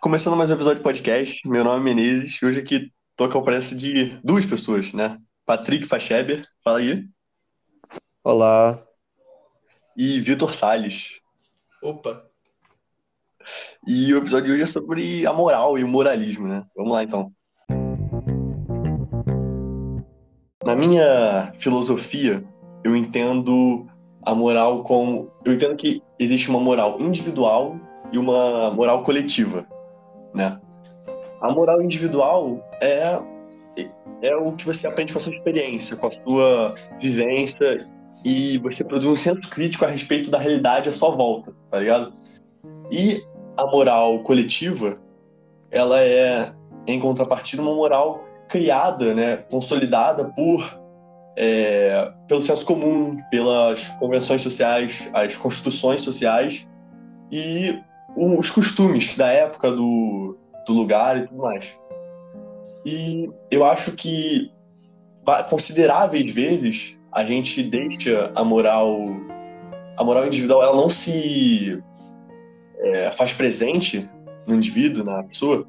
Começando mais um episódio de podcast, meu nome é Menezes e hoje aqui tô com a presença de duas pessoas, né? Patrick Facheber, fala aí, Olá, e Vitor Salles. Opa, E o episódio de hoje é sobre a moral e o moralismo, né? Vamos lá então. Na minha filosofia, eu entendo a moral como. Eu entendo que existe uma moral individual e uma moral coletiva, né? A moral individual é, é o que você aprende com a sua experiência, com a sua vivência, e você produz um senso crítico a respeito da realidade à sua volta, tá ligado? E a moral coletiva, ela é, em contrapartida, uma moral criada, né, consolidada por é, pelo senso comum, pelas convenções sociais, as construções sociais e os costumes da época, do, do lugar e tudo mais. E eu acho que consideráveis vezes a gente deixa a moral a moral individual ela não se é, faz presente no indivíduo, na pessoa,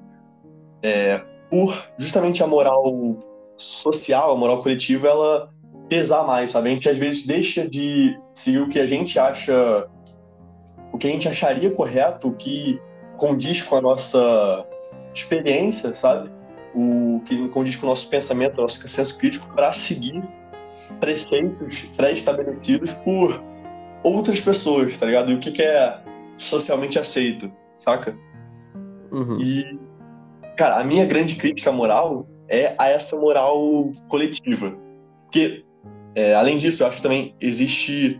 é, por justamente a moral social, a moral coletiva, ela pesar mais, sabe? A gente às vezes deixa de seguir o que a gente acha, o que a gente acharia correto, o que condiz com a nossa experiência, sabe? O que condiz com o nosso pensamento, o nosso senso crítico, para seguir preceitos pré-estabelecidos por outras pessoas, tá ligado? E o que, que é socialmente aceito, saca? Uhum. E, cara, a minha grande crítica moral é a essa moral coletiva. Porque, é, além disso, eu acho que também existe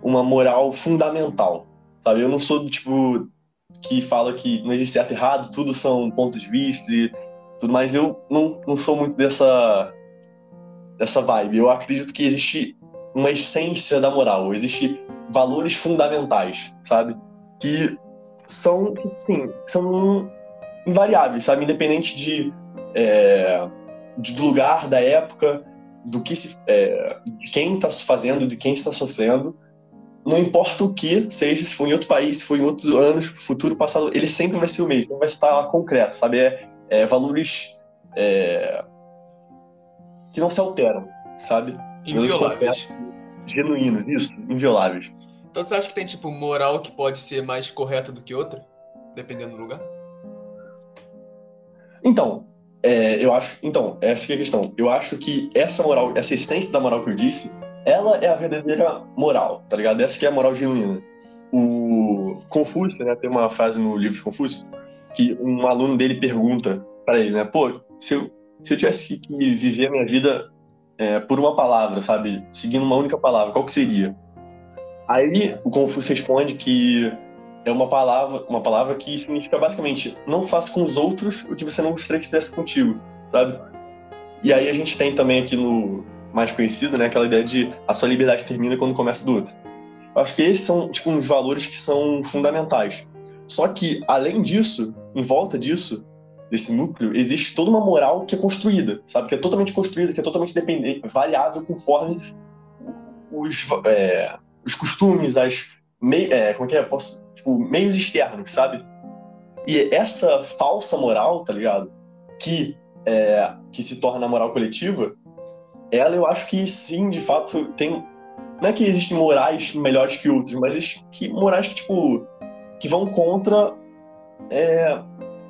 uma moral fundamental, sabe? Eu não sou do tipo que fala que não existe certo e errado, tudo são pontos de vista e tudo mais. Eu não, não sou muito dessa, dessa vibe. Eu acredito que existe uma essência da moral, existe valores fundamentais, sabe? Que são, sim, são invariáveis, sabe? Independente de, é, de- do lugar, da época, do que se, é, de quem está fazendo, de quem está sofrendo, não importa o que seja, se for em outro país, se for em outros anos, futuro, passado, ele sempre vai ser o mesmo, vai estar concreto, sabe? É, é valores é, que não se alteram, sabe? invioláveis. Genuínos, isso, invioláveis. Então você acha que tem, tipo, moral que pode ser mais correta do que outra? Dependendo do lugar? Então, é, eu acho. Então, essa é a questão. Eu acho que essa moral, essa essência da moral que eu disse, ela é a verdadeira moral, tá ligado? Essa que é a moral genuína. O Confúcio, né, tem uma frase no livro de Confúcio que um aluno dele pergunta pra ele, né? Pô, se eu, se eu tivesse que viver a minha vida é, por uma palavra, sabe? Seguindo uma única palavra, qual que seria? Aí o Confúcio responde que é uma palavra, uma palavra que significa basicamente não faça com os outros o que você não gostaria que fizesse contigo, sabe? E aí a gente tem também aqui no mais conhecido, né, aquela ideia de a sua liberdade termina quando começa do outro. Eu acho que esses são tipo uns valores que são fundamentais. Só que além disso, em volta disso, desse núcleo, existe toda uma moral que é construída, sabe? Que é totalmente construída, que é totalmente dependente, variável conforme os, é, os costumes, as mei, é, como é que é? Posso, tipo, meios externos, sabe? E essa falsa moral, tá ligado? Que, é, que se torna a moral coletiva, ela eu acho que sim, de fato, tem. Não é que existem morais melhores que outros, mas que morais que, tipo, que vão contra é,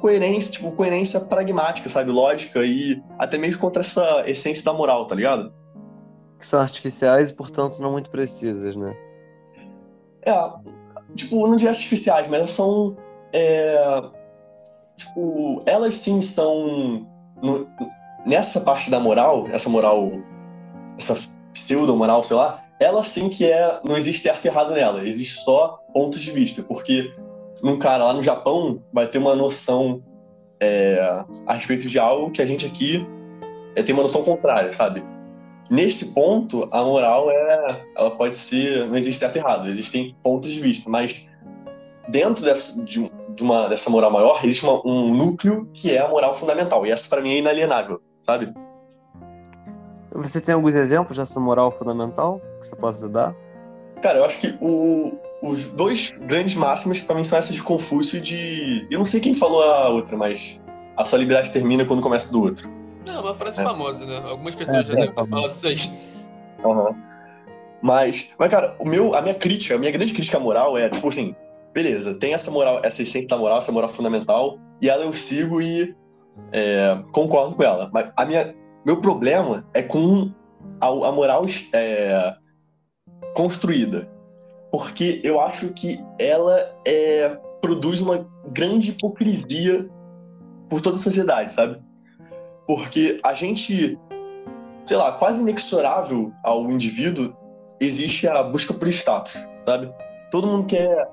coerência, tipo, coerência pragmática, sabe? Lógica e até mesmo contra essa essência da moral, tá ligado? Que são artificiais e, portanto, não muito precisas, né? É, tipo, não diria artificiais, mas elas são. é, tipo, elas sim são. no- nessa parte da moral, essa moral. Essa pseudo-moral, sei lá, ela sim que é. Não existe certo e errado nela, existe só pontos de vista. Porque num cara lá no Japão vai ter uma noção é, a respeito de algo que a gente aqui é, tem uma noção contrária, sabe? Nesse ponto, a moral é, ela pode ser, não existe certo e errado, existem pontos de vista, mas dentro dessa, de, de uma, dessa moral maior existe uma- um núcleo que é a moral fundamental, e essa para mim é inalienável, sabe? Você tem alguns exemplos dessa moral fundamental que você possa dar? Cara, eu acho que o, os dois grandes máximas que pra mim são essas de Confúcio e de. Eu não sei quem falou a outra, mas a sua liberdade termina quando começa do outro. Não, é uma frase É. famosa, né? Algumas pessoas É, já é devem ter famoso. falado isso aí. Aham. Mas, mas, cara, o meu, a minha crítica, a minha grande crítica moral é, tipo assim, beleza, tem essa moral, essa essência da moral, essa moral fundamental, e ela eu sigo e é, concordo com ela. Mas a minha, meu problema é com a, a moral é, construída. Porque eu acho que ela é, produz uma grande hipocrisia por toda a sociedade, sabe? Porque a gente, sei lá, quase inexorável ao indivíduo, existe a busca por status, sabe? Todo mundo quer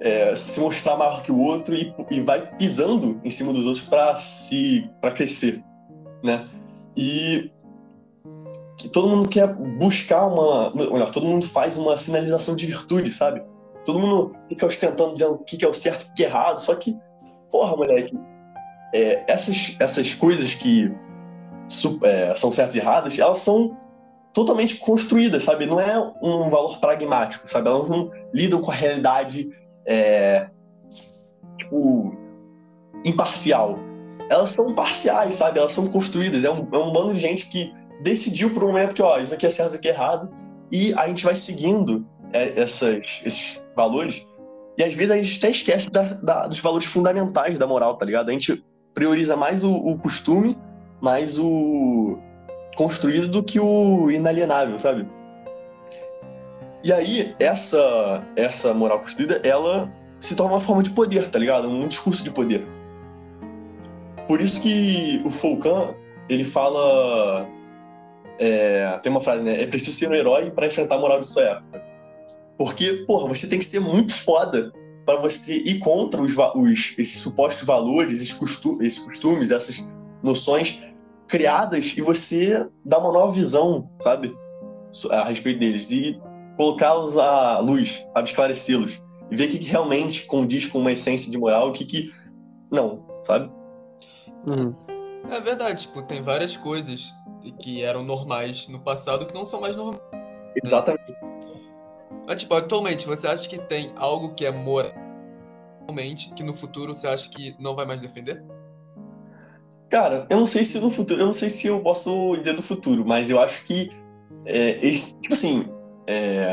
é, se mostrar maior que o outro e, e vai pisando em cima dos outros para se para crescer, né? E que todo mundo quer buscar uma, melhor, todo mundo faz uma sinalização de virtude, sabe? Todo mundo fica ostentando dizendo o que é o certo e o que é errado, só que, porra, moleque, é, essas, essas coisas que é, são certas e erradas, elas são totalmente construídas, sabe? Não é um valor pragmático, sabe? Elas não lidam com a realidade, é, tipo, imparcial. Elas são parciais, sabe? Elas são construídas. É um, é um bando de gente que decidiu por um momento que, ó, isso aqui é certo, isso aqui é errado, e a gente vai seguindo é, essas, esses valores, e às vezes a gente até esquece da- da- dos valores fundamentais da moral, tá ligado? A gente prioriza mais o, o costume, mais o construído do que o inalienável, sabe? E aí, essa, essa moral construída, ela se torna uma forma de poder, tá ligado? Um discurso de poder. Por isso que o Foucault, ele fala... é, tem uma frase, né? É preciso ser um herói para enfrentar a moral de sua época. Porque, porra, você tem que ser muito foda para você ir contra os, os- esses supostos valores, esses, costu- esses costumes, essas noções criadas e você dar uma nova visão, sabe? A respeito deles e colocá-los à luz, sabe? Esclarecê-los. E ver o que, que realmente condiz com uma essência de moral o que, que não, sabe? Uhum. É verdade, tipo, tem várias coisas que eram normais no passado que não são mais normais. Exatamente. Mas, tipo, atualmente, você acha que tem algo que é moral realmente que no futuro você acha que não vai mais defender? Cara, eu não sei se no futuro, eu não sei se eu posso dizer do futuro, mas eu acho que, é, tipo assim, é,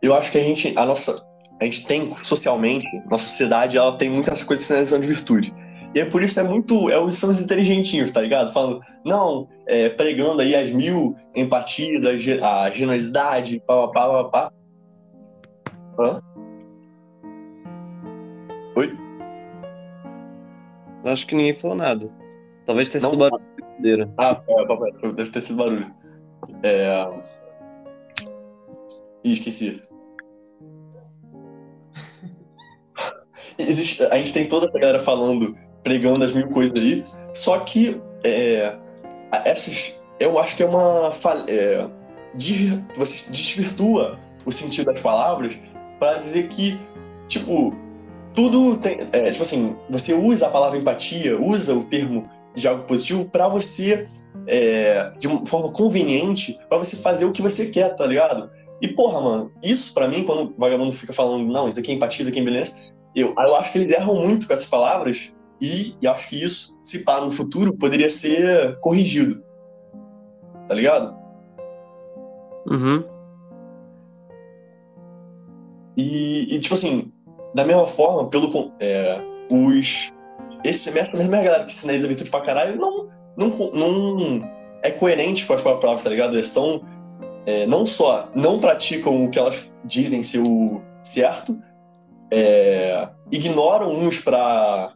eu acho que a gente, a nossa, a gente tem socialmente, nossa sociedade, ela tem muitas coisas de sinalização de virtude. E é por isso é muito, é os são os inteligentinhos, tá ligado? Falando, não, é, pregando aí as mil empatias, a, a generosidade, pá, pá, pá, pá, pá. Hã? Oi? Acho que ninguém falou nada. Talvez tenha Não. sido barulho. Ah, é, deve ter sido barulho. É... Ih, esqueci. Existe, a gente tem toda essa galera falando, pregando as mil coisas aí, só que é, essas, eu acho que é uma. É, você desvirtua o sentido das palavras para dizer que, tipo, tudo tem. é, tipo assim, você usa a palavra empatia, usa o termo de algo positivo para você é, de uma forma conveniente pra você fazer o que você quer, tá ligado? E porra, mano, isso pra mim, quando o vagabundo fica falando, não, isso aqui é empatia, isso aqui é beleza, eu, eu acho que eles erram muito com essas palavras e, e acho que isso, se pá, no futuro, poderia ser corrigido. Tá ligado? Uhum. E, e, tipo assim, da mesma forma, pelo é, os. Esse, essa mesma galera que sinaliza virtude pra caralho não, não, não é coerente com as próprias palavras, tá ligado? Eles são. é, não só não praticam o que elas dizem ser o certo, é, ignoram uns pra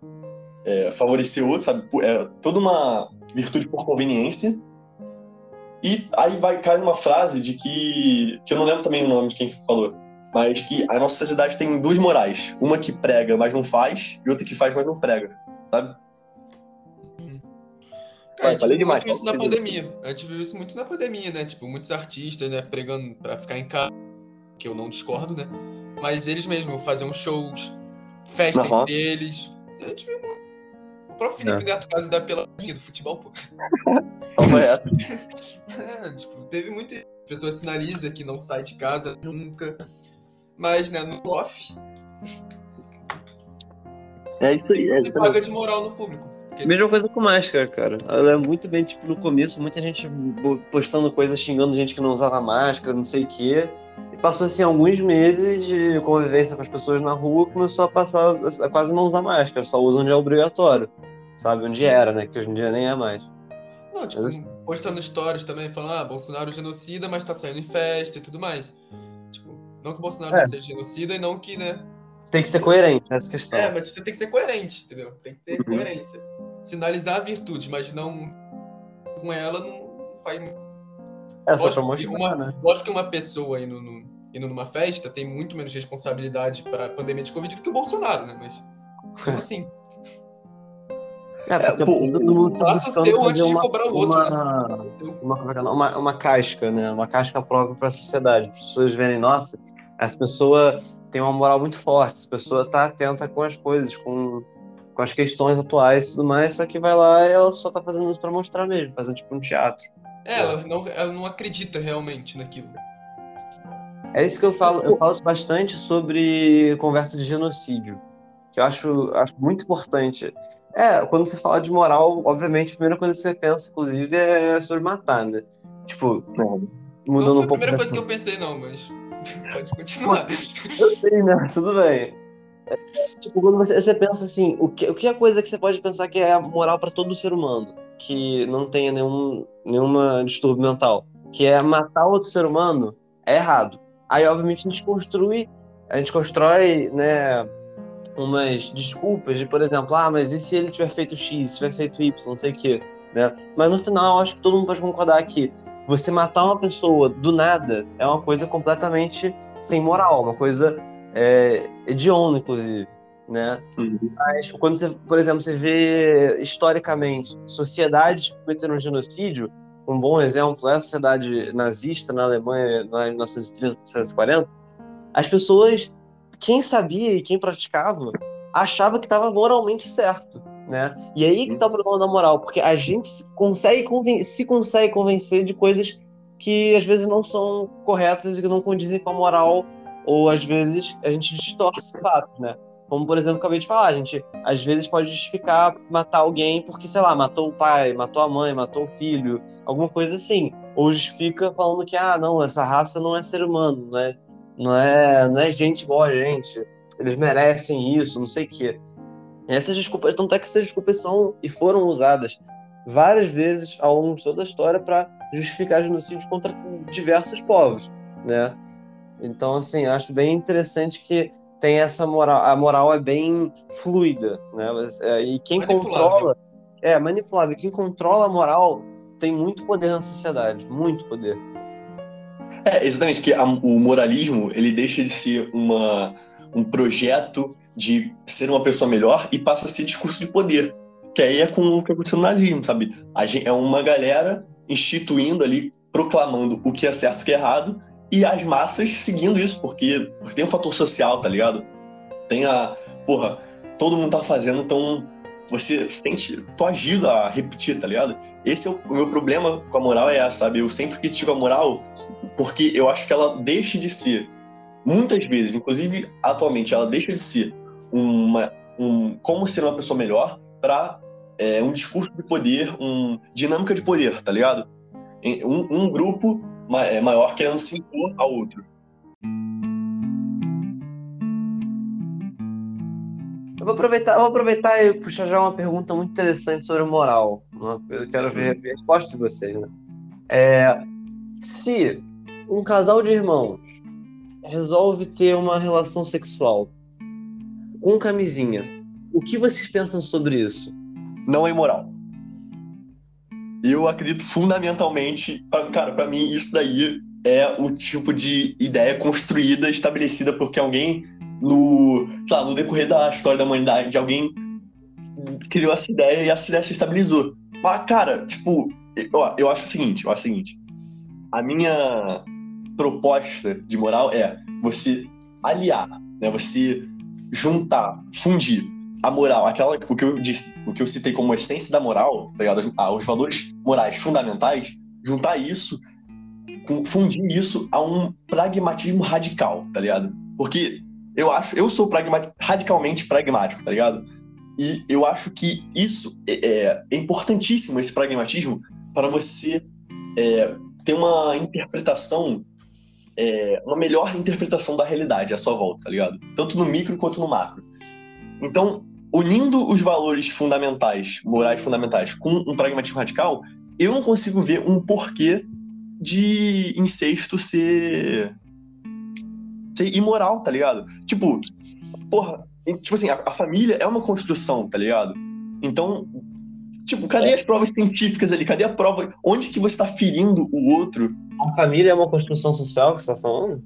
é, favorecer outros, sabe? É toda uma virtude por conveniência. E aí vai cair numa frase de que. que eu não lembro também o nome de quem falou mas que a nossa sociedade tem duas morais. Uma que prega, mas não faz, e outra que faz, mas não prega, sabe? Cara, a gente viu muito isso na pandemia. A gente viu isso muito na pandemia, né? Tipo, muitos artistas, né, pregando pra ficar em casa, que eu não discordo, né? Mas eles mesmos faziam shows, festa Aham. entre eles. A gente viu muito. O próprio Felipe Neto quase da peladinha do futebol, pô. Foi essa. É, tipo, teve muita. A pessoa sinaliza que não sai de casa nunca. Mas, né, no off, É isso aí. É você paga de moral no público. Porque Mesma coisa com máscara, cara. Ela é muito bem, tipo, no começo, muita gente postando coisas xingando gente que não usava máscara, não sei o quê. E passou, assim, alguns meses de convivência com as pessoas na rua, começou a passar a quase não usar máscara, só usa onde é obrigatório. Sabe? Onde era, né? Que hoje em dia nem é mais. Não, tipo, Mas- postando stories também, falando, ah, Bolsonaro é genocida, mas tá saindo em festa e tudo mais. Tipo, não que o Bolsonaro É. não seja genocida e não que, né? Tem que ser coerente nessa questão. É, mas você tem que ser coerente, entendeu? Tem que ter Uhum. coerência. Sinalizar virtudes, mas não com ela não faz. É, só lógico mostrar, uma- né? Lógico que uma pessoa indo, no- indo numa festa tem muito menos responsabilidade pra pandemia de Covid do que o Bolsonaro, né? Mas. Como assim? É, porque pô, todo mundo tá Faça o buscando seu antes fazer de uma- cobrar o outro, né? uma- seu. uma, é que é uma, uma casca, né? Uma casca própria para a sociedade. As pessoas verem, nossa, essa pessoa tem uma moral muito forte, essa pessoa tá atenta com as coisas, com, com as questões atuais e tudo mais, só que vai lá e ela só tá fazendo isso para mostrar mesmo, fazendo tipo um teatro. É, ela não, ela não acredita realmente naquilo. É isso que eu falo, eu falo bastante sobre conversa de genocídio, que eu acho, acho muito importante. É, quando você fala de moral, obviamente a primeira coisa que você pensa, inclusive, é sobre matar, né? Tipo, Não mudando foi um a pouco primeira da- coisa que eu pensei, não, mas. Pode continuar. Eu sei, né? Tudo bem. Tipo, quando você, você pensa assim, o que, o que é coisa que você pode pensar que é a moral para todo ser humano, que não tenha nenhum nenhuma distúrbio mental, que é matar outro ser humano, é errado. Aí, obviamente, a gente construi, a gente constrói, né, umas desculpas de, por exemplo, ah, mas e se ele tiver feito X, tiver feito Y, não sei o quê, né? Mas no final, acho que todo mundo pode concordar que você matar uma pessoa do nada é uma coisa completamente sem moral, uma coisa é, hedionda, inclusive, né? Mas quando você, por exemplo, você vê historicamente sociedades que cometeram genocídio, um bom exemplo é a sociedade nazista na Alemanha, em 1930, 1940, as pessoas, quem sabia e quem praticava, achava que estava moralmente certo, né? E aí que tá o problema da moral, porque a gente se consegue, conven se consegue convencer de coisas que às vezes não são corretas e que não condizem com a moral, ou às vezes a gente distorce fatos, né? Como, por exemplo, acabei de falar, a gente às vezes pode justificar matar alguém porque, sei lá, matou o pai, matou a mãe, matou o filho, alguma coisa assim. Ou justifica falando que, ah, não, essa raça não é ser humano, não é, não é, não é gente igual a gente, eles merecem isso, não sei o quê. Essas desculpas, tanto é que essas desculpas são e foram usadas várias vezes ao longo de toda a história para justificar genocídios contra diversos povos, né? Então, assim, eu acho bem interessante que tem essa moral, a moral é bem fluida, né? É, E quem controla, é manipulável. Quem controla a moral tem muito poder na sociedade, muito poder. É, exatamente, que a- o moralismo, ele deixa de ser uma, um projeto de ser uma pessoa melhor e passa a ser discurso de poder. Que aí é com o que aconteceu no nazismo, sabe? A gente, é uma galera instituindo ali, proclamando o que é certo e o que é errado, e as massas seguindo isso, porque, porque tem um fator social, tá ligado? Tem a. Porra, todo mundo tá fazendo, então você sente coagido a repetir, tá ligado? Esse é o, o meu problema com a moral, é essa, sabe? Eu sempre critico a moral porque eu acho que ela deixa de ser, muitas vezes, inclusive atualmente, ela deixa de ser uma, um como ser uma pessoa melhor para um discurso de poder, um dinâmica de poder, tá ligado? Um, um grupo é, maior querendo se impor ao outro. Eu vou aproveitar, eu vou aproveitar e puxar já uma pergunta muito interessante sobre moral. Eu quero ver a resposta de vocês, né? É, se um casal de irmãos resolve ter uma relação sexual com camisinha, o que vocês pensam sobre isso? Não é imoral. Eu acredito fundamentalmente, cara, para mim isso daí é o tipo de ideia construída, estabelecida porque alguém no, lá, no decorrer da história da humanidade, alguém criou essa ideia e essa ideia se estabilizou. Mas, cara, tipo, eu, eu acho o seguinte, eu acho o seguinte, a minha proposta de moral é você aliar, né, você juntar, fundir a moral, aquela o que eu disse, o que eu citei como essência da moral, tá ligado? Ah, os valores morais fundamentais, juntar isso, fundir isso a um pragmatismo radical, tá ligado? Porque eu acho, eu sou pragmático, radicalmente pragmático, tá ligado? E eu acho que isso é, é, é importantíssimo, esse pragmatismo, para você é, ter uma interpretação, é, uma melhor interpretação da realidade à sua volta, tá ligado? Tanto no micro quanto no macro. Então, unindo os valores fundamentais, morais fundamentais, com um pragmatismo radical, eu não consigo ver um porquê de incesto ser, ser imoral, tá ligado? Tipo, porra, tipo assim, a, a família é uma construção, tá ligado? Então, Tipo, cadê é. as provas científicas ali? Cadê a prova? Onde que você está ferindo o outro? A família é uma construção social que você está falando?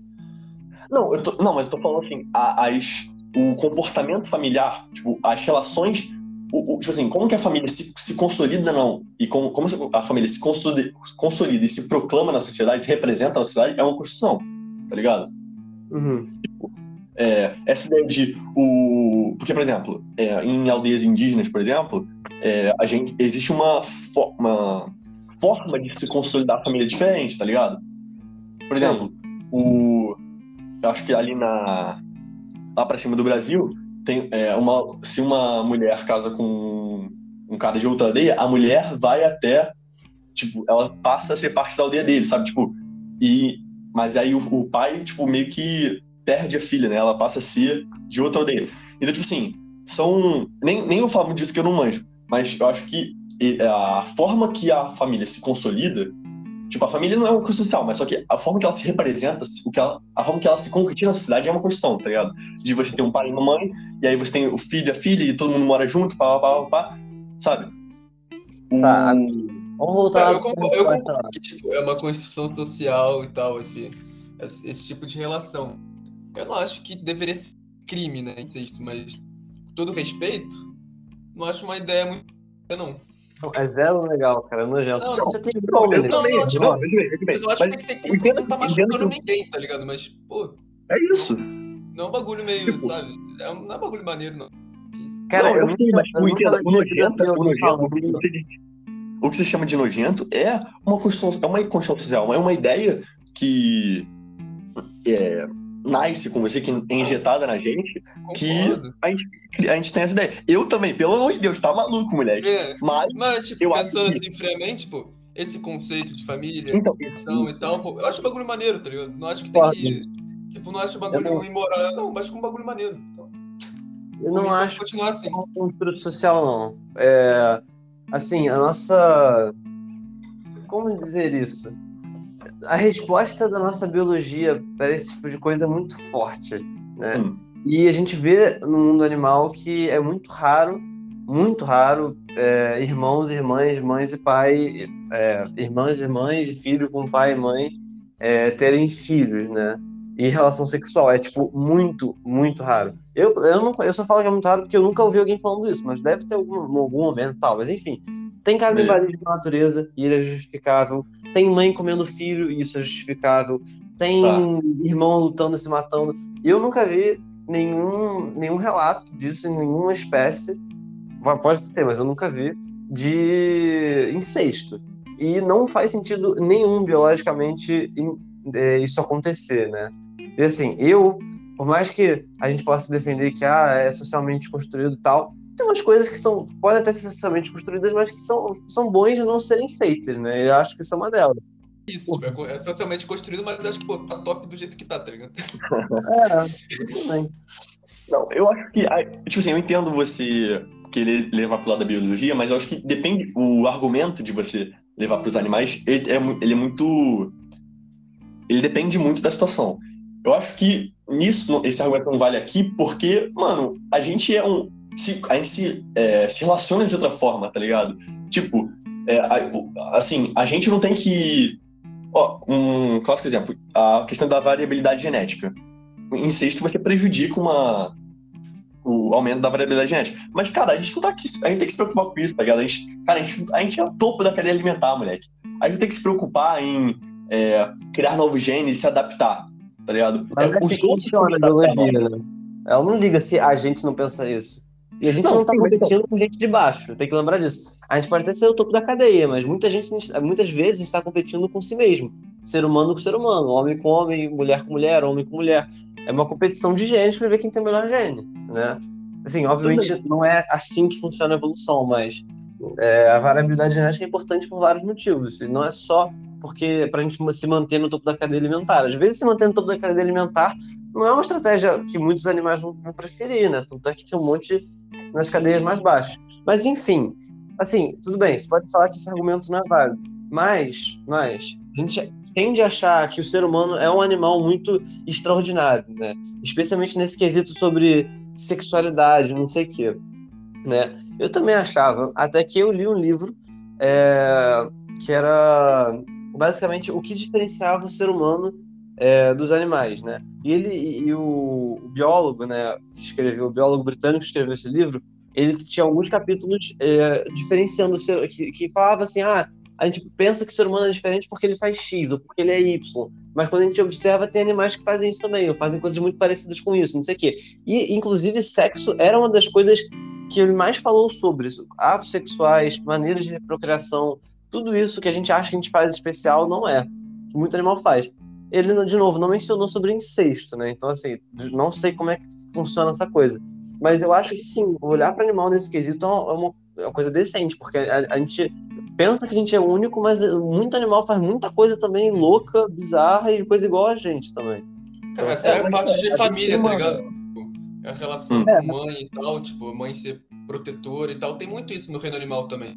Não, eu tô, não, mas eu tô falando assim, as, o comportamento familiar, tipo, as relações, o, o, tipo assim, como que a família se, se consolida não, e como, como a família se consolida, consolida, e se proclama na sociedade, se representa na sociedade, é uma construção, tá ligado? Uhum. Tipo, é, essa ideia de o. Porque, por exemplo, é, em aldeias indígenas, por exemplo, é, a gente, existe uma, uma forma de se consolidar a família diferente, tá ligado? Por exemplo, o. Eu acho que ali na. Lá pra cima do Brasil, tem é, uma. Se uma mulher casa com um cara de outra aldeia, a mulher vai até. Tipo, ela passa a ser parte da aldeia dele, sabe? Tipo, e. Mas aí o, o pai, tipo, meio que perde a filha, né? Ela passa a ser de outra aldeia. Então, tipo assim, são. Nem, nem eu falo disso que eu não manjo, mas eu acho que a forma que a família se consolida. Tipo, a família não é uma construção social, mas só que a forma que ela se representa, o que ela, a forma que ela se concretiza na sociedade é uma construção, tá ligado? De você ter um pai e uma mãe, e aí você tem o filho e a filha, e todo mundo mora junto, pá, pá, pá, pá sabe? O... Tá, vamos voltar. eu concordo, eu concordo que tipo, é uma construção social e tal, esse, esse, esse tipo de relação. Eu não acho que deveria ser crime, né, incesto, mas com todo respeito, não acho uma ideia muito. Não. É zero legal, cara. É nojento. Não, você tem não, não, não, não, tipo, não, eu não acho que tem que ser porque você não tá machucando ninguém, tá ligado? Mas, pô. É isso. Não é um bagulho meio, tipo, sabe? É não é um bagulho maneiro, não. Cara, não, eu sei, mas o, entenda, o nojento, o nojento, o que você chama de nojento é uma construção, é uma construção social, é uma ideia que é, nice com você, que é injetada na gente, que a gente, a gente tem essa ideia. Eu também, pelo amor de Deus, tá maluco, moleque. É, mas, mas, tipo, eu pensando assim, que... friamente, pô, esse conceito de família, então, e tal, pô, eu acho um bagulho maneiro, tá ligado? Não acho que tem que. Tipo, não acho um bagulho não... imoral, não, mas com um bagulho maneiro. Então, eu não acho continuar assim. É um construto social, não. É, assim, a nossa. Como dizer isso? A resposta da nossa biologia para esse tipo de coisa é muito forte, né? Hum. E a gente vê no mundo animal que é muito raro, muito raro, é, irmãos, irmãs, mães e pai, é, irmãs, irmãs e filhos com pai e mãe é, terem filhos, né? E relação sexual é tipo muito, muito raro. Eu, eu, não, eu só falo que é muito raro porque eu nunca ouvi alguém falando isso, mas deve ter algum, algum momento tal. Mas enfim, tem canibalismo na natureza e ele é justificável. Tem mãe comendo filho e isso é justificável. Tem tá. irmão lutando e se matando. Eu nunca vi nenhum, nenhum relato disso em nenhuma espécie. Pode ter, mas eu nunca vi. De incesto. E não faz sentido nenhum biologicamente é, isso acontecer, né? E assim, eu, por mais que a gente possa defender que ah, é socialmente construído e tal, tem umas coisas que são podem até ser socialmente construídas, mas que são, são bons de não serem feitas, né? Eu acho que isso é uma delas. Isso, tipo, é socialmente construído, mas acho que pô, tá top do jeito que tá, tá ligado? é. Não, eu acho que. Tipo assim, eu entendo você querer levar pro lado da biologia, mas eu acho que depende. O argumento de você levar para os animais, ele é, ele é muito. Ele depende muito da situação. Eu acho que nisso, esse argumento não vale aqui, porque, mano, a gente é um se, a gente se, é, se relaciona de outra forma, tá ligado? Tipo, é, assim, a gente não tem que. Ó, um clássico exemplo, a questão da variabilidade genética. Em incesto, você prejudica uma, o aumento da variabilidade genética. Mas, cara, a gente não tá aqui. A gente tem que se preocupar com isso, tá ligado? A gente, cara, a gente, a gente é o topo da cadeia alimentar, moleque. A gente tem que se preocupar em é, criar novos genes e se adaptar, tá ligado? Mas é, assim funciona a biologia, né? Ela não liga se a gente não pensa isso. E a gente não, não tá competindo com gente de baixo, tem que lembrar disso. A gente pode até ser o topo da cadeia, mas muita gente, muitas vezes, está competindo com si mesmo. Ser humano com ser humano, homem com homem, mulher com mulher, homem com mulher. é uma competição de genes para ver quem tem o melhor gene, né? Assim, obviamente não é assim que funciona a evolução, mas é, a variabilidade genética é importante por vários motivos. E não é só porque para a gente se manter no topo da cadeia alimentar. Às vezes, se manter no topo da cadeia alimentar não é uma estratégia que muitos animais vão, vão preferir, né? Tanto é que tem um monte nas cadeias mais baixas. Mas, enfim, assim, tudo bem, você pode falar que esse argumento não é válido, mas, mas a gente tende a achar que o ser humano é um animal muito extraordinário, né? Especialmente nesse quesito sobre sexualidade, não sei o quê, né? Eu também achava, até que eu li um livro é, que era basicamente o que diferenciava o ser humano é, dos animais, né? E ele e o, o, biólogo, né, que escreveu, o biólogo britânico que escreveu esse livro, ele tinha alguns capítulos é, diferenciando o ser, que, que falava assim, ah, a gente pensa que o ser humano é diferente porque ele faz X ou porque ele é Y, mas quando a gente observa tem animais que fazem isso também, ou fazem coisas muito parecidas com isso, não sei o quê. E inclusive sexo era uma das coisas que ele mais falou sobre isso, atos sexuais, maneiras de procriação, tudo isso que a gente acha que a gente faz especial não é, que muito animal faz ele, de novo, não mencionou sobre incesto, né? Então, assim, não sei como é que funciona essa coisa. Mas eu acho que, sim, olhar para animal nesse quesito é uma, é uma coisa decente, porque a, a, gente pensa que a gente é único, mas muito animal faz muita coisa também louca, bizarra e coisa igual a gente também. Cara, até é, parte de família, tá ligado? A relação hum. com mãe e tal, tipo, mãe ser protetora e tal, tem muito isso no reino animal também.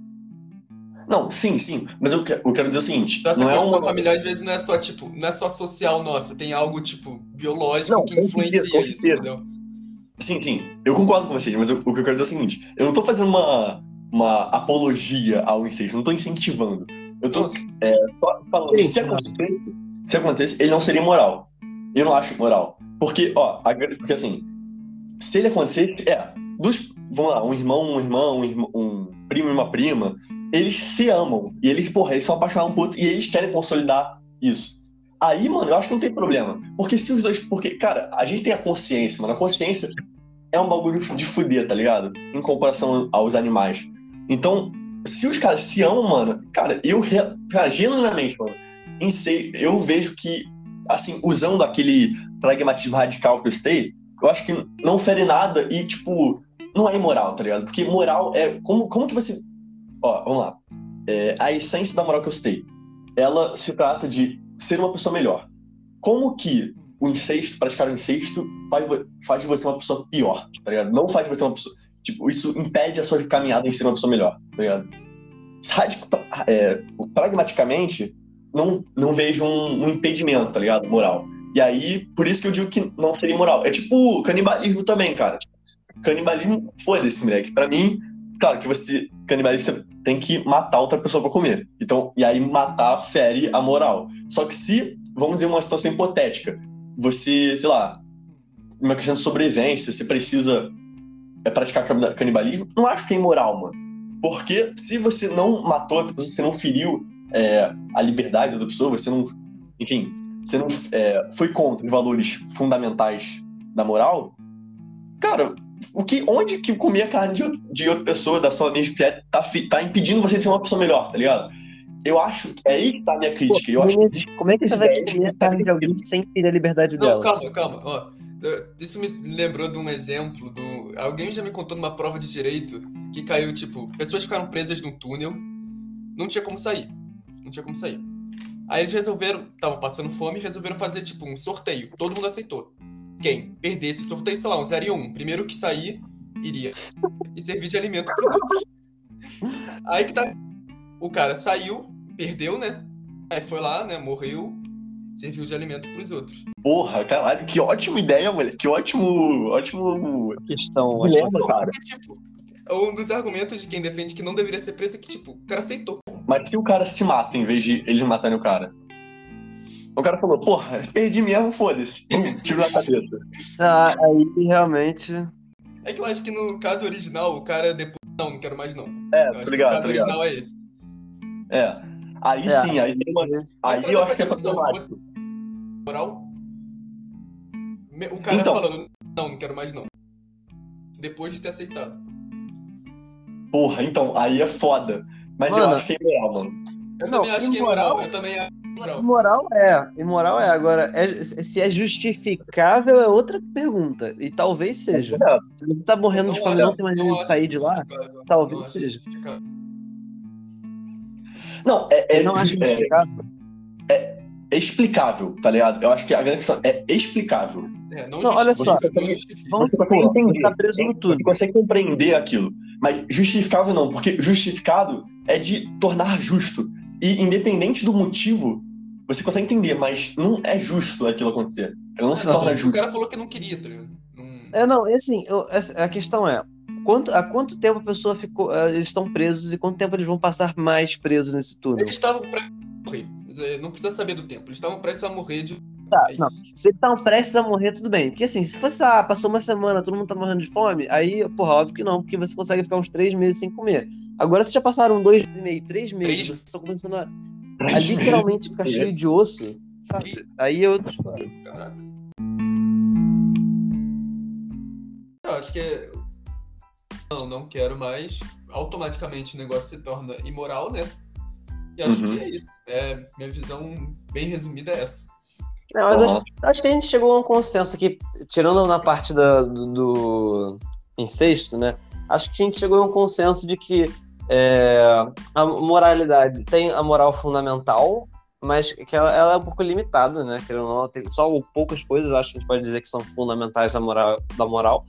Não, sim, sim. Mas eu, eu quero dizer o seguinte. Então, essa não é uma familiar, às vezes, não é só, tipo, não é só social nossa, tem algo, tipo, biológico não, que influencia certeza, isso, entendeu? Sim, sim. Eu concordo com vocês, mas eu, o que eu quero dizer é o seguinte: eu não tô fazendo uma, uma apologia ao incesto, não tô incentivando. Eu tô é, falando, sim, se acontece, se acontece, ele não seria moral. Eu não acho moral. Porque, ó, porque assim, se ele acontecer, é, dos, vamos lá, um irmão, um irmão, um, irmão, um primo e uma prima, eles se amam. E eles, porra, eles são apaixonados um por outro e eles querem consolidar isso. Aí, mano, eu acho que não tem problema. Porque se os dois. Porque, cara, a gente tem a consciência, mano. A consciência é um bagulho de fuder, tá ligado? Em comparação aos animais. Então, se os caras se amam, mano, cara, eu. Genuinamente, mano, em sei, eu vejo que, assim, usando aquele pragmatismo radical que eu citei, eu acho que não fere nada e, tipo, não é imoral, tá ligado? Porque moral é. Como, como que você Ó, vamos lá. É, a essência da moral que eu citei, ela se trata de ser uma pessoa melhor. Como que o incesto, praticar o incesto, faz, faz de você uma pessoa pior, tá ligado? Não faz de você uma pessoa. Tipo, isso impede a sua caminhada em ser uma pessoa melhor, tá ligado? É, pragmaticamente, não, não vejo um, um, impedimento, tá ligado? Moral. E aí, por isso que eu digo que não seria moral. É tipo canibalismo também, cara. Canibalismo, foda-se, moleque. Pra mim, claro que você, canibalismo, você tem que matar outra pessoa para comer. Então, e aí matar fere a moral. Só que se, vamos dizer uma situação hipotética, você, sei lá, uma questão de sobrevivência, você precisa é, praticar canibalismo, não acho que é imoral, mano. Porque se você não matou, você não feriu é, a liberdade da pessoa, você não, enfim, você não é, foi contra os valores fundamentais da moral, cara, o que, onde que comer a carne de, de outra pessoa, da sua mesma pé, tá, tá impedindo você de ser uma pessoa melhor, tá ligado? Eu acho que é aí que tá a minha crítica. Pô, eu acho que como é que você vai comer a carne de alguém sem ferir a liberdade Não, dela? calma, calma. Ó, isso me lembrou de um exemplo do. Alguém já me contou numa prova de direito que caiu, tipo, pessoas ficaram presas num túnel, não tinha como sair. Não tinha como sair. Aí eles resolveram, estavam passando fome e resolveram fazer, tipo, um sorteio. Todo mundo aceitou quem perdesse esse sorteio, sei lá, um 0 e 1. Um. Primeiro que sair, iria. E servir de alimento pros outros. Aí que tá. O cara saiu, perdeu, né? Aí foi lá, né? Morreu, serviu de alimento pros outros. Porra, caralho, que ótima ideia, moleque. Que ótimo. Ótimo. Questão, ótimo, cara. Porque, tipo, um dos argumentos de quem defende que não deveria ser preso é que, tipo, o cara aceitou. Mas se o cara se mata em vez de eles matarem o cara? O cara falou, porra, perdi mesmo, foda-se. Tiro na cabeça. Ah, aí realmente. É que eu acho que no caso original, o cara depois. Não, não quero mais não. É, obrigado. O caso obrigado. original é esse. É. Aí é. sim, aí tem uma. Aí eu acho que é problemático. Moral? O cara então, falando, não, não quero mais não. Depois de ter aceitado. Porra, então, aí é foda. Mas mano, eu acho que é imoral, mano. Eu não, também acho que é imoral, eu também acho Moral. Imoral é, imoral é. Agora, é- se é justificável é outra pergunta. E talvez seja. Se você tá morrendo de fome não tem mais jeito de sair de lá, talvez não seja. Não, é, é, não acho é- justificável. é explicável, tá ligado? Eu acho que a grande questão é explicável. É, não, Não, olha só. Vamos Você você entender. tá preso no túnel. Você consegue compreender aquilo. Mas justificável não, porque justificado é de tornar justo. E independente do motivo, você consegue entender, mas não é justo aquilo acontecer. Ela não se Não, torna o justo. cara falou que não queria, tá ligado? Não... É, não, é assim, eu- a questão é, quanto, há quanto tempo a pessoa ficou, eh, eles estão presos e quanto tempo eles vão passar mais presos nesse túnel? Eles estavam prestes a morrer. Não precisa saber do tempo. Eles estavam prestes a morrer de. Tá, É não. Se eles estavam prestes a morrer, tudo bem. Porque assim, se fosse, ah, passou uma semana, todo mundo tá morrendo de fome, aí, porra, óbvio que não, porque você consegue ficar uns três meses sem comer. Agora, se já passaram dois meses e meio, três meses, Três- vocês estão começando a literalmente ficar cheio de osso, sabe? Aí história. Caraca. Eu acho que é. Não, não quero mais. Automaticamente o negócio se torna imoral, né? E acho Uhum. que é isso. É, minha visão bem resumida é essa. Não, mas acho, acho que a gente chegou a um consenso aqui, tirando na parte da- do, do incesto, né? Acho que a gente chegou a um consenso de que é, a moralidade tem a moral fundamental, mas que ela, ela é um pouco limitada, né? Ou não, tem só poucas coisas, acho que a gente pode dizer que são fundamentais da moral. Da moral.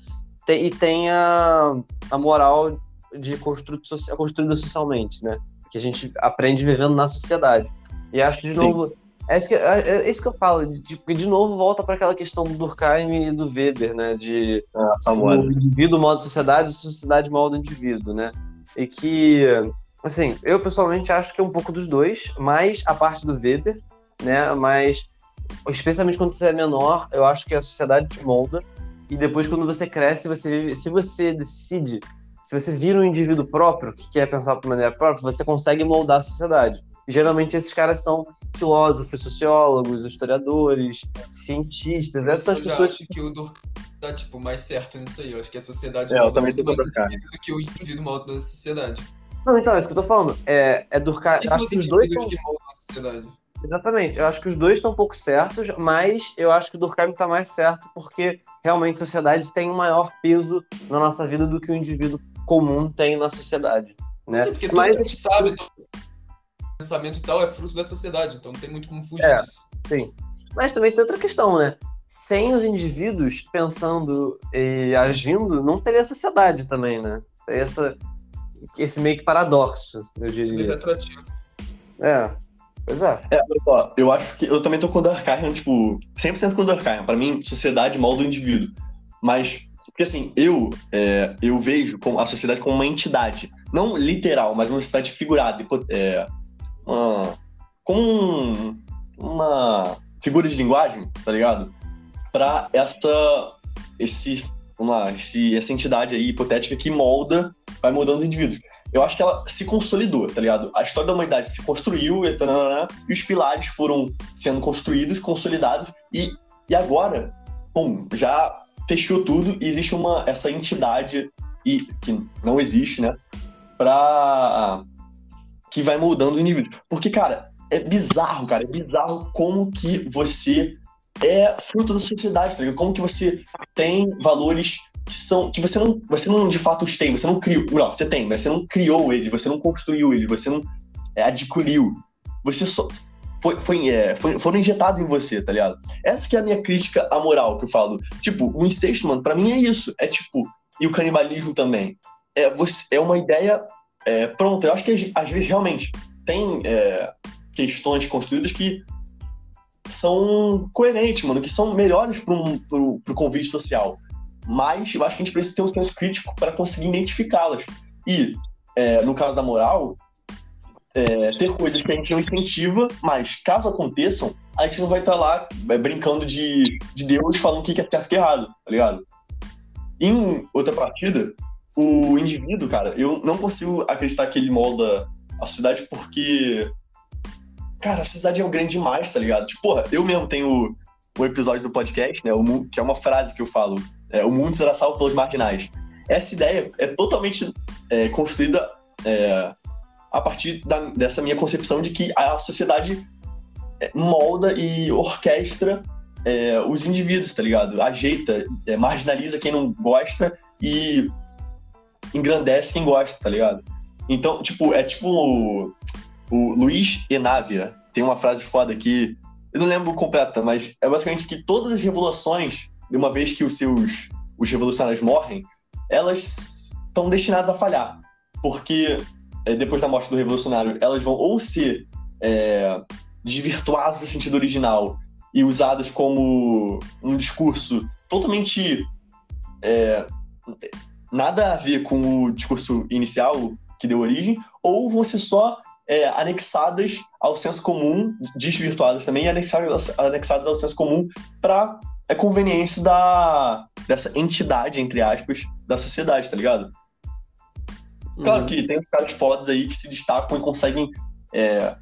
Tem- e tem a, a moral de construída socialmente, né? Que a gente aprende vivendo na sociedade. E acho, de Sim. novo, é isso que, é, é isso que eu falo, de, de novo volta para aquela questão do Durkheim e do Weber, né? De A famosa. o indivíduo modo sociedade, a sociedade modo indivíduo, né? E que, assim, eu pessoalmente acho que é um pouco dos dois, mais a parte do Weber, né? Mas, especialmente quando você é menor, eu acho que a sociedade te molda. E depois, quando você cresce, você vive, se você decide, se você vira um indivíduo próprio, que quer pensar de maneira própria, você consegue moldar a sociedade. Geralmente esses caras são filósofos, sociólogos, historiadores, cientistas, essas eu pessoas acho que o Durkheim tá, tipo, mais certo nisso aí. Eu acho que a sociedade É, eu também muito mais do que o indivíduo molda a sociedade. Não, então, é isso que eu tô falando. É, é Durkheim. São acho os que os dois estão. que moldam a sociedade? Exatamente. Eu acho que os dois estão um pouco certos, mas eu acho que o Durkheim tá mais certo porque realmente a sociedade tem um maior peso na nossa vida do que o indivíduo comum tem na sociedade. Né? Sim, porque todo Mas mundo sabe, todo pensamento e tal é fruto da sociedade, então não tem muito como fugir É. disso. Mas também tem outra questão, né? Sem os indivíduos pensando e agindo, não teria sociedade também, né? Teria essa, esse meio que paradoxo, eu Meio diria. retroativo. É, pois é. É, eu acho que eu também tô com o Durkheim, tipo, 100% com o Durkheim. Pra mim, sociedade molda o indivíduo. Mas, porque assim, eu, é, eu vejo a sociedade como uma entidade. Não literal, mas uma entidade figurada. É, uma, como um- uma figura de linguagem, tá ligado? Pra essa, esse, vamos lá, esse, essa entidade aí hipotética que molda, vai moldando os indivíduos eu acho que ela se consolidou, tá ligado? A história da humanidade se construiu e, e os pilares foram sendo construídos, consolidados e, e agora, pum, já fechou tudo e existe uma essa entidade e que não existe, né? Pra que vai moldando o indivíduo. Porque, cara, é bizarro, cara, é bizarro como que você é fruto da sociedade, tá? Como que você tem valores que são que você não você não de fato os tem, você não criou, melhor, você tem, mas você não criou eles, você não construiu eles, você não é, adquiriu, você só foi, foi, é, foi- foram injetados em você, tá ligado? Essa que é a minha crítica à moral que eu falo. Tipo, o incesto, mano, pra mim é isso, é tipo e o canibalismo também. É você é uma ideia é. Eu acho que às vezes realmente tem é, questões construídas que são coerentes, mano, que são melhores pro, pro convívio social mas eu acho que a gente precisa ter um senso crítico para conseguir identificá-las. E, é, no caso da moral, é, ter coisas que a gente não incentiva, mas caso aconteçam, a gente não vai estar lá é, brincando de, de Deus falando o que é certo e o errado, tá ligado? Em outra partida, o indivíduo, cara, eu não consigo acreditar que ele molda a sociedade porque. Cara, a sociedade é grande demais, tá ligado? Tipo, porra, eu mesmo tenho o episódio do podcast, né? Que é uma frase que eu falo. É, o mundo será salvo pelos marginais. Essa ideia é totalmente é, construída é, a partir da- dessa minha concepção de que a sociedade é, molda e orquestra é, os indivíduos, tá ligado? Ajeita, é, marginaliza quem não gosta e engrandece quem gosta, tá ligado? Então, tipo, é tipo o, Luiz Enávia tem uma frase foda que eu não lembro completa, mas é basicamente que todas as revoluções, de uma vez que os seus os revolucionários morrem, elas estão destinadas a falhar, porque é, depois da morte do revolucionário, elas vão ou ser é, desvirtuadas no sentido original e usadas como um discurso totalmente é, nada a ver com o discurso inicial que deu origem, ou vão ser só é, anexadas ao senso comum, desvirtuadas também, anexadas, anexadas ao senso comum para a conveniência da, dessa entidade, entre aspas, da sociedade, tá ligado? Claro uhum. que tem os caras fodas aí que se destacam e conseguem é,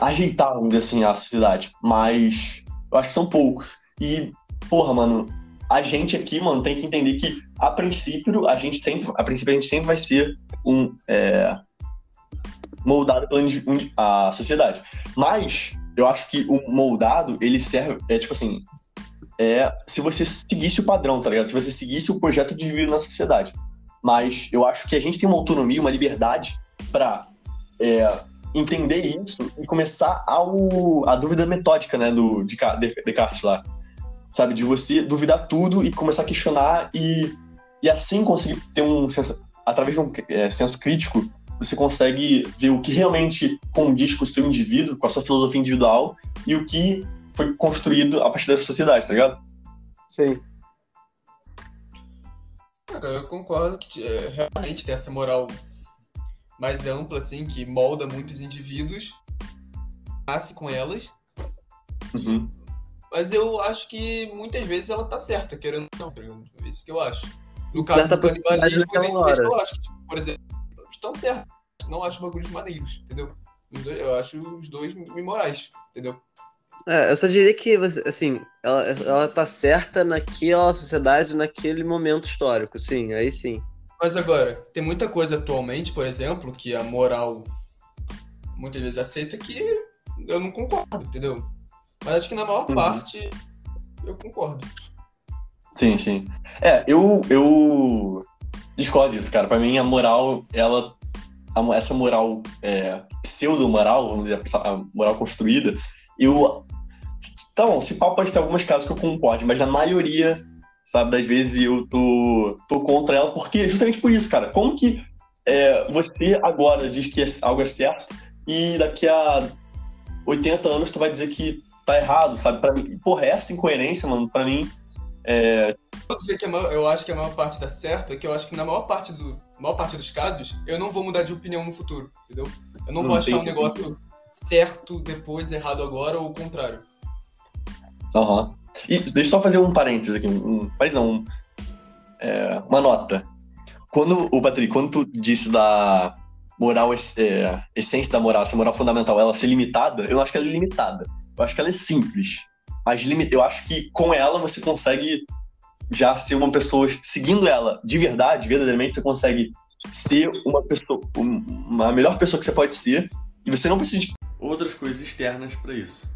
ajeitar, vamos dizer assim, a sociedade, mas eu acho que são poucos. E, porra, mano, a gente aqui, mano, tem que entender que, a princípio, a gente sempre, a princípio, a gente sempre vai ser um é, moldado pela a sociedade. Mas eu acho que o moldado, ele serve, é tipo assim, é se você seguisse o padrão, tá ligado? Se você seguisse o projeto de vida na sociedade. Mas eu acho que a gente tem uma autonomia, uma liberdade para é, entender isso e começar ao, a dúvida metódica, né, do de Descartes lá sabe? De você duvidar tudo e começar a questionar e, e assim conseguir ter um senso, através de um é, senso crítico, você consegue ver o que realmente condiz com o seu indivíduo, com a sua filosofia individual e o que foi construído a partir da sociedade, tá ligado? Sim. Cara, eu concordo que é, realmente tem essa moral mais ampla, assim, que molda muitos indivíduos, nasce com elas, uhum. Mas eu acho que muitas vezes ela tá certa, querendo ou não. É isso que eu acho. No caso do canibalismo, eu acho que, tipo, por exemplo, estão certos. Não acho bagulhos maneiros, entendeu? Eu acho os dois imorais, entendeu? É, eu só diria que, assim, ela, ela tá certa naquela sociedade, naquele momento histórico, sim, aí sim. Mas agora, tem muita coisa atualmente, por exemplo, que a moral muitas vezes aceita que eu não concordo, entendeu? Mas acho que na maior uhum. parte eu concordo. Sim, sim. É, eu, eu discordo disso, cara. Pra mim, a moral, ela. A, essa moral é, pseudo-moral, vamos dizer, a moral construída, eu. Bom, se pau pode ter alguns casos que eu concordo, mas na maioria, sabe, das vezes eu tô, tô contra ela, porque justamente por isso, cara. Como que é, você agora diz que algo é certo e daqui a 80 anos tu vai dizer que tá errado, sabe? Pra mim, porra, essa incoerência, mano, pra mim. É... Vou dizer que maior, eu acho que a maior parte tá certa, é que eu acho que na maior parte, do, maior parte dos casos, eu não vou mudar de opinião no futuro, entendeu? Eu não, não vou achar um negócio certo depois, errado agora, ou o contrário. Aham. Uhum. E deixa eu só fazer um parênteses aqui, um, mas não, um, é, uma nota. Quando, o Patrick, quando tu disse da moral, é, essência da moral, essa moral fundamental, ela ser limitada, eu não acho que ela é limitada. Eu acho que ela é simples. Mas eu acho que com ela você consegue já ser uma pessoa seguindo ela de verdade, verdadeiramente, você consegue ser uma pessoa, uma melhor pessoa que você pode ser, e você não precisa de outras coisas externas para isso.